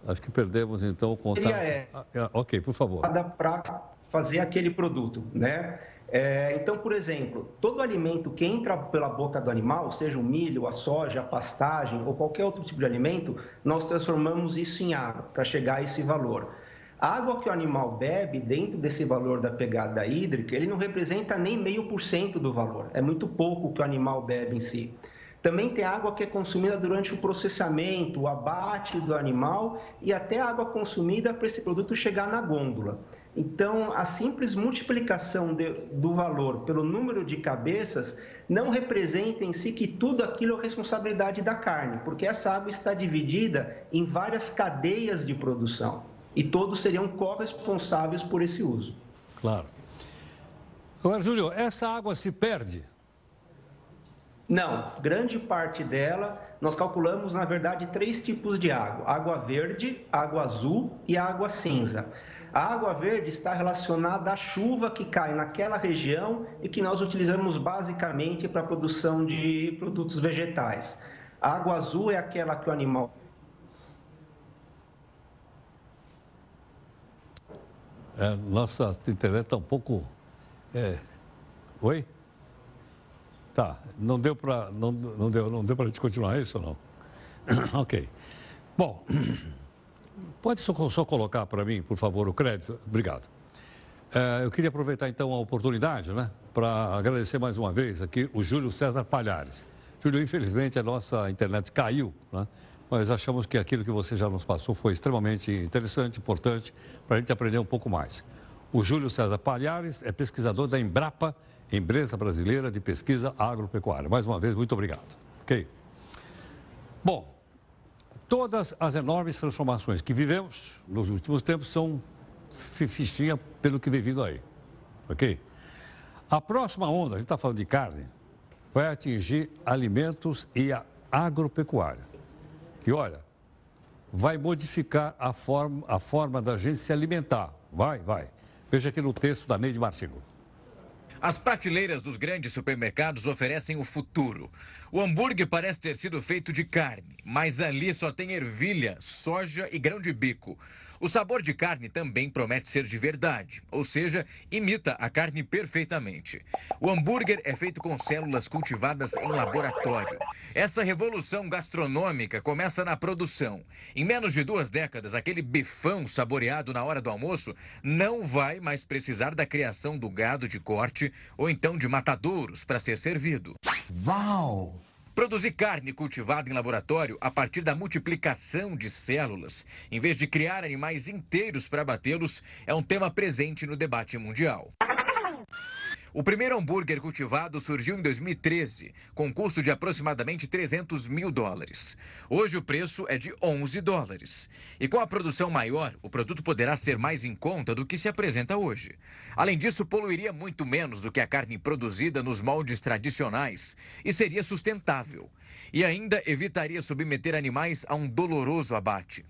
acho que perdemos então o contato. É, ah, é, ok, por favor. Para fazer aquele produto, né? É, então, por exemplo, todo alimento que entra pela boca do animal, seja o milho, a soja, a pastagem ou qualquer outro tipo de alimento, nós transformamos isso em água para chegar a esse valor. A água que o animal bebe dentro desse valor da pegada hídrica, ele não representa nem meio por cento do valor. É muito pouco que o animal bebe em si. Também tem água que é consumida durante o processamento, o abate do animal e até água consumida para esse produto chegar na gôndola. Então, a simples multiplicação de, do valor pelo número de cabeças não representa em si que tudo aquilo é responsabilidade da carne, porque essa água está dividida em várias cadeias de produção e todos seriam corresponsáveis por esse uso. Claro. Agora, Júlio, essa água se perde? Não, grande parte dela, nós calculamos, na verdade, três tipos de água: água verde, água azul e água cinza. A água verde está relacionada à chuva que cai naquela região e que nós utilizamos basicamente para a produção de produtos vegetais. A água azul é aquela que o animal É, nossa internet está um pouco. É... Oi? Tá, não deu para não, não deu, não deu para gente continuar isso ou não? ok. Bom, pode só, só colocar para mim, por favor, o crédito? Obrigado. É, eu queria aproveitar então a oportunidade, né, para agradecer mais uma vez aqui o Júlio César Palhares. Júlio, infelizmente a nossa internet caiu, né? Mas achamos que aquilo que você já nos passou foi extremamente interessante, importante, para a gente aprender um pouco mais. O Júlio César Palhares é pesquisador da Embrapa, Empresa Brasileira de Pesquisa Agropecuária. Mais uma vez, muito obrigado. Ok? Bom, todas as enormes transformações que vivemos nos últimos tempos são fichinha pelo que vem vindo aí. Ok? A próxima onda, a gente está falando de carne, vai atingir alimentos e a agropecuária. E olha, vai modificar a forma, a forma da gente se alimentar. Vai, vai. Veja aqui no texto da Neide Martins. As prateleiras dos grandes supermercados oferecem o futuro. O hambúrguer parece ter sido feito de carne, mas ali só tem ervilha, soja e grão de bico. O sabor de carne também promete ser de verdade, ou seja, imita a carne perfeitamente. O hambúrguer é feito com células cultivadas em laboratório. Essa revolução gastronômica começa na produção. Em menos de duas décadas, aquele bifão saboreado na hora do almoço não vai mais precisar da criação do gado de corte ou então de matadouros para ser servido. Uau! Produzir carne cultivada em laboratório a partir da multiplicação de células, em vez de criar animais inteiros para batê-los, é um tema presente no debate mundial. O primeiro hambúrguer cultivado surgiu em 2013, com custo de aproximadamente 300 mil dólares. Hoje o preço é de 11 dólares. E com a produção maior, o produto poderá ser mais em conta do que se apresenta hoje. Além disso, poluiria muito menos do que a carne produzida nos moldes tradicionais e seria sustentável. E ainda evitaria submeter animais a um doloroso abate.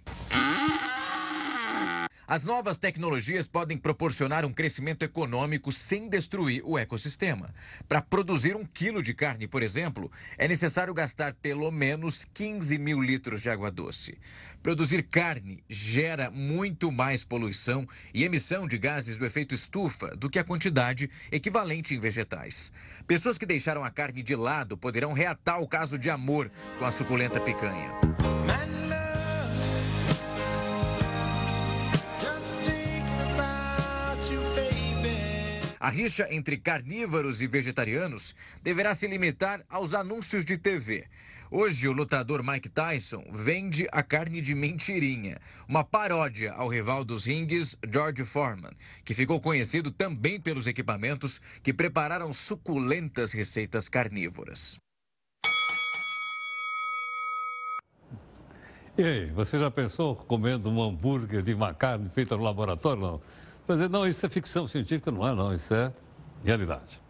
As novas tecnologias podem proporcionar um crescimento econômico sem destruir o ecossistema. Para produzir um quilo de carne, por exemplo, é necessário gastar pelo menos 15 mil litros de água doce. Produzir carne gera muito mais poluição e emissão de gases do efeito estufa do que a quantidade equivalente em vegetais. Pessoas que deixaram a carne de lado poderão reatar o caso de amor com a suculenta picanha. A rixa entre carnívoros e vegetarianos deverá se limitar aos anúncios de TV. Hoje, o lutador Mike Tyson vende a carne de mentirinha, uma paródia ao rival dos rings George Foreman, que ficou conhecido também pelos equipamentos que prepararam suculentas receitas carnívoras. E aí, você já pensou comendo um hambúrguer de uma carne feita no laboratório? Não. Mas não, isso é ficção científica, não é não, isso é realidade.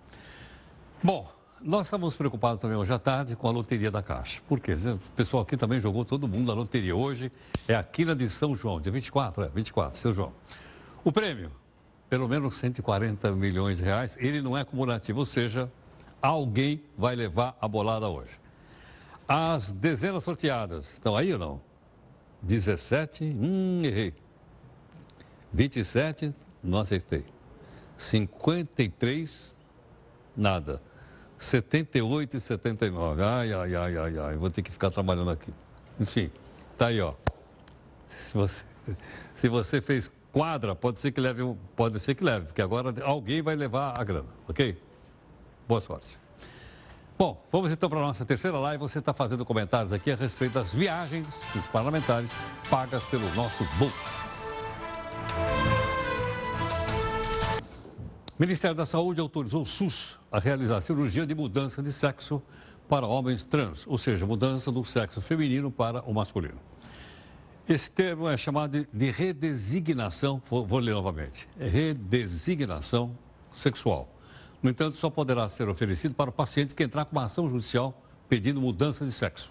Bom, nós estamos preocupados também hoje à tarde com a loteria da Caixa. Por quê? O pessoal aqui também jogou todo mundo na loteria. Hoje é a quina de São João, dia 24, é, 24, São João. O prêmio, pelo menos 140 milhões de reais, ele não é cumulativo, ou seja, alguém vai levar a bolada hoje. As dezenas sorteadas, estão aí ou não? 17, hum, errei. 27, não acertei. 53, nada. 78 e 79. Ai, ai, ai, ai, ai. Vou ter que ficar trabalhando aqui. Enfim, tá aí, ó. Se você, se você fez quadra, pode ser que leve, pode ser que leve, porque agora alguém vai levar a grana, ok? Boa sorte. Bom, vamos então para a nossa terceira live. Você está fazendo comentários aqui a respeito das viagens dos parlamentares pagas pelo nosso bolso. O Ministério da Saúde autorizou o SUS a realizar cirurgia de mudança de sexo para homens trans, ou seja, mudança do sexo feminino para o masculino. Esse termo é chamado de redesignação, vou, vou ler novamente, redesignação sexual. No entanto, só poderá ser oferecido para o paciente que entrar com uma ação judicial pedindo mudança de sexo.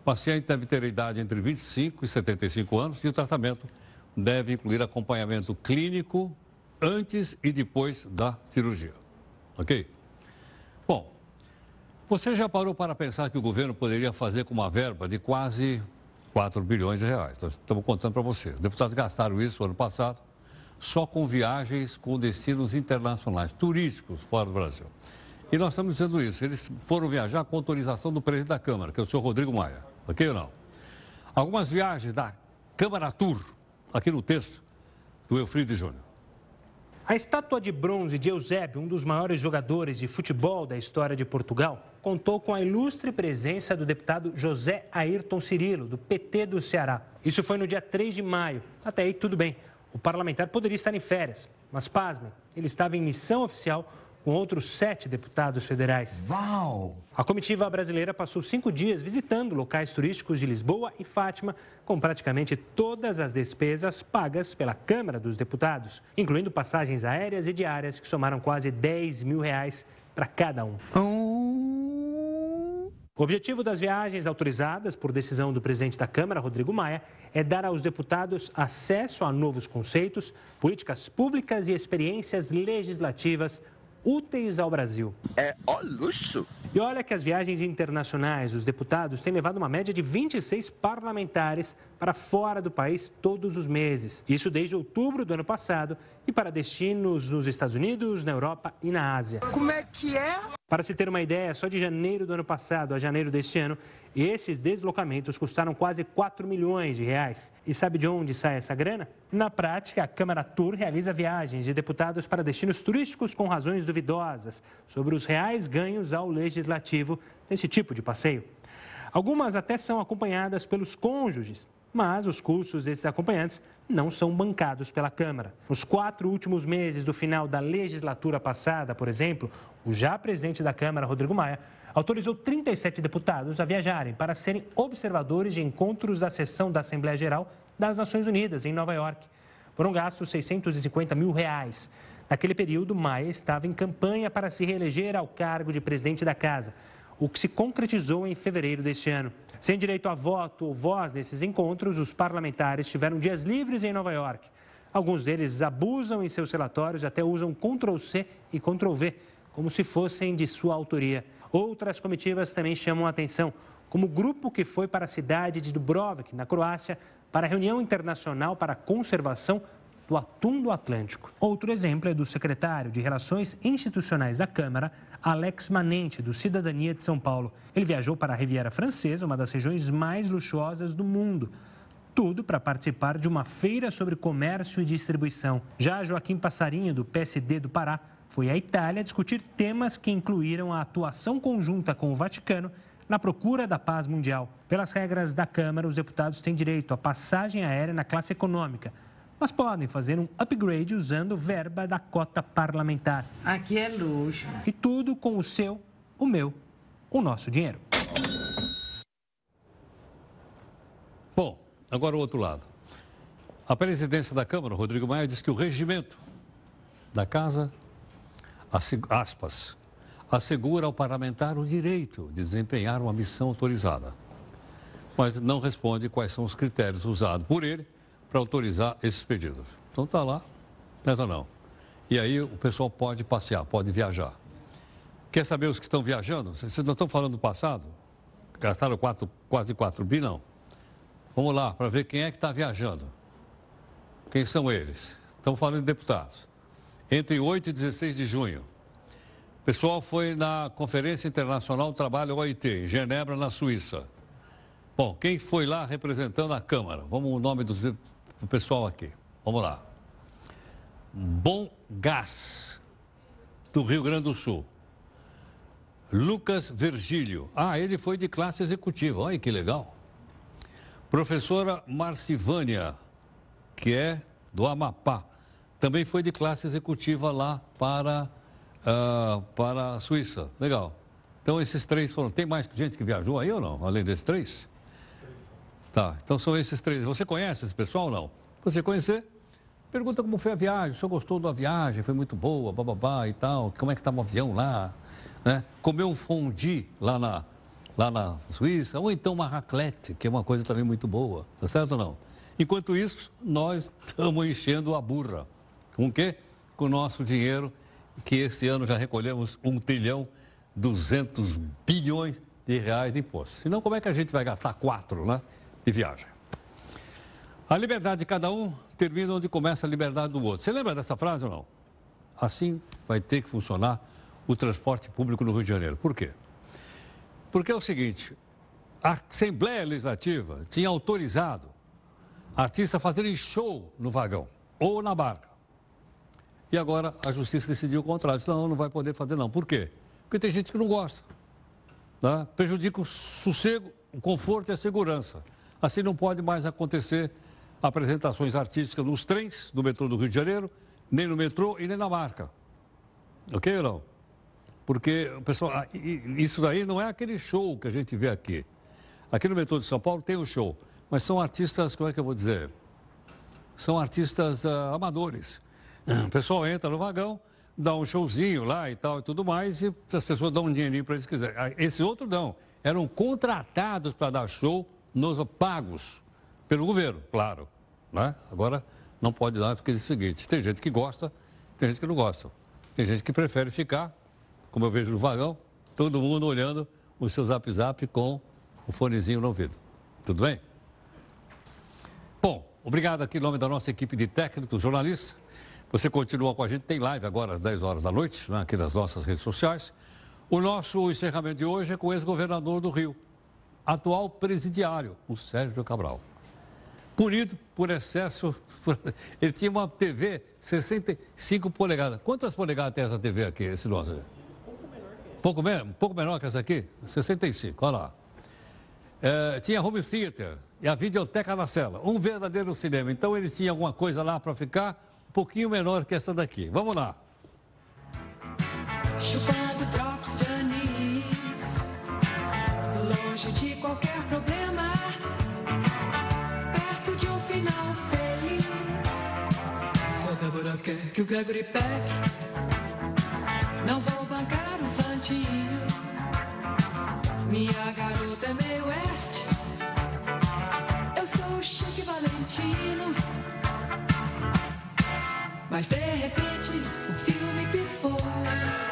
O paciente deve ter idade entre 25 e 75 anos e o tratamento deve incluir acompanhamento clínico antes e depois da cirurgia. Ok? Bom, você já parou para pensar que o governo poderia fazer com uma verba de quase 4 bilhões de reais? Estamos contando para vocês. Os deputados gastaram isso ano passado só com viagens com destinos internacionais, turísticos fora do Brasil. E nós estamos dizendo isso. Eles foram viajar com autorização do presidente da Câmara, que é o senhor Rodrigo Maia. Ok ou não? Algumas viagens da Câmara Tour, aqui no texto, do Eufride Júnior. A estátua de bronze de Eusébio, um dos maiores jogadores de futebol da história de Portugal, contou com a ilustre presença do deputado José Ayrton Cirilo, do PT do Ceará. Isso foi no dia 3 de maio. Até aí, tudo bem. O parlamentar poderia estar em férias, mas pasmem, ele estava em missão oficial com outros sete deputados federais. Uau! A comitiva brasileira passou cinco dias visitando locais turísticos de Lisboa e Fátima, com praticamente todas as despesas pagas pela Câmara dos Deputados, incluindo passagens aéreas e diárias que somaram quase 10 mil reais para cada um. O objetivo das viagens autorizadas por decisão do presidente da Câmara, Rodrigo Maia, é dar aos deputados acesso a novos conceitos, políticas públicas e experiências legislativas úteis ao Brasil. É ó luxo! E olha que as viagens internacionais dos deputados têm levado uma média de 26 parlamentares para fora do país todos os meses. Isso desde outubro do ano passado e para destinos nos Estados Unidos, na Europa e na Ásia. Como é que é? Para se ter uma ideia, só de janeiro do ano passado a janeiro deste ano, esses deslocamentos custaram quase 4 milhões de reais. E sabe de onde sai essa grana? Na prática, a Câmara Tour realiza viagens de deputados para destinos turísticos com razões duvidosas sobre os reais ganhos ao legislativo nesse tipo de passeio. Algumas até são acompanhadas pelos cônjuges, mas os custos desses acompanhantes não são bancados pela Câmara. Nos quatro últimos meses do final da legislatura passada, por exemplo, o já presidente da Câmara, Rodrigo Maia, autorizou 37 deputados a viajarem para serem observadores de encontros da sessão da Assembleia Geral das Nações Unidas, em Nova York. Foram gastos 650 mil reais. Naquele período, Maia estava em campanha para se reeleger ao cargo de presidente da Casa, o que se concretizou em fevereiro deste ano. Sem direito a voto ou voz nesses encontros, os parlamentares tiveram dias livres em Nova York. Alguns deles abusam em seus relatórios e até usam Ctrl-C e Ctrl-V, como se fossem de sua autoria. Outras comitivas também chamam a atenção, como o grupo que foi para a cidade de Dubrovnik, na Croácia, para a reunião internacional para a conservação do atum do Atlântico. Outro exemplo é do secretário de Relações Institucionais da Câmara, Alex Manente, do Cidadania de São Paulo. Ele viajou para a Riviera Francesa, uma das regiões mais luxuosas do mundo. Tudo para participar de uma feira sobre comércio e distribuição. Já Joaquim Passarinho, do PSD do Pará, foi à Itália discutir temas que incluíram a atuação conjunta com o Vaticano, na procura da paz mundial. Pelas regras da Câmara, os deputados têm direito à passagem aérea na classe econômica, mas podem fazer um upgrade usando verba da cota parlamentar. Aqui é luxo. E tudo com o seu, o meu, o nosso dinheiro. Bom, agora o outro lado. A presidência da Câmara, Rodrigo Maia, diz que o regimento da Casa, aspas, assegura ao parlamentar o direito de desempenhar uma missão autorizada, mas não responde quais são os critérios usados por ele para autorizar esses pedidos. Então está lá, mas não. E aí o pessoal pode passear, pode viajar. Quer saber os que estão viajando? Vocês não estão falando do passado? Gastaram quatro, quase 4 bi, não. Vamos lá, para ver quem é que está viajando. Quem são eles? Estamos falando de deputados. Entre 8 e 16 de junho, o pessoal foi na Conferência Internacional do Trabalho OIT, em Genebra, na Suíça. Bom, quem foi lá representando a Câmara? Vamos o nome do, do pessoal aqui. Vamos lá. Bom Gás, do Rio Grande do Sul. Lucas Virgílio. Ah, ele foi de classe executiva. Olha que legal. Professora Marcivânia, que é do Amapá, também foi de classe executiva lá para, uh, para a Suíça. Legal. Então, esses três foram. Tem mais gente que viajou aí ou não, além desses três? Tá, então são esses três. Você conhece esse pessoal ou não? Você conhecer, pergunta como foi a viagem. O senhor gostou da viagem? Foi muito boa, bababá e tal. Como é que estava o avião lá? Né? Comeu um fondue lá na, lá na Suíça, ou então uma raclette, que é uma coisa também muito boa, tá certo ou não? Enquanto isso, nós estamos enchendo a burra. Com o quê? Com o nosso dinheiro, que este ano já recolhemos 1 trilhão 200 bilhões de reais de impostos. Senão, como é que a gente vai gastar quatro, né, de viagem? A liberdade de cada um termina onde começa a liberdade do outro. Você lembra dessa frase ou não? Assim vai ter que funcionar o transporte público no Rio de Janeiro. Por quê? Porque é o seguinte, a Assembleia Legislativa tinha autorizado artistas fazerem show no vagão ou na barca. E agora a justiça decidiu o contrário. Disse, não, não vai poder fazer não. Por quê? Porque tem gente que não gosta. Né? Prejudica o sossego, o conforto e a segurança. Assim não pode mais acontecer apresentações artísticas nos trens do metrô do Rio de Janeiro, nem no metrô e nem na barca. Ok ou não? Porque, pessoal, isso daí não é aquele show que a gente vê aqui. Aqui no metrô de São Paulo tem um show, mas são artistas, como é que eu vou dizer? São artistas uh, amadores. O pessoal entra no vagão, dá um showzinho lá e tal e tudo mais, e as pessoas dão um dinheirinho para eles quiserem. Ah, Esses outros não. Eram contratados para dar show, nos pagos pelo governo, claro. Né? Agora não pode dar, porque é o seguinte: tem gente que gosta, tem gente que não gosta. Tem gente que prefere ficar como eu vejo no vagão, todo mundo olhando o seu zap zap com o fonezinho no ouvido. Tudo bem? Bom, obrigado aqui em nome da nossa equipe de técnicos, jornalistas. Você continua com a gente, tem live agora às 10 horas da noite, né, aqui nas nossas redes sociais. O nosso encerramento de hoje é com o ex-governador do Rio, atual presidiário, o Sérgio Cabral. Punido por excesso. Ele tinha uma TV 65 polegadas. Quantas polegadas tem essa TV aqui, esse nosso? Pouco, menor, pouco menor que essa aqui? 65, olha lá. É, tinha home theater e a videoteca na cela. Um verdadeiro cinema. Então ele tinha alguma coisa lá para ficar um pouquinho menor que essa daqui. Vamos lá. Chupando drops de anis, longe de qualquer problema, perto de um final feliz. Só Débora quer que o Gregory Peck Mas de repente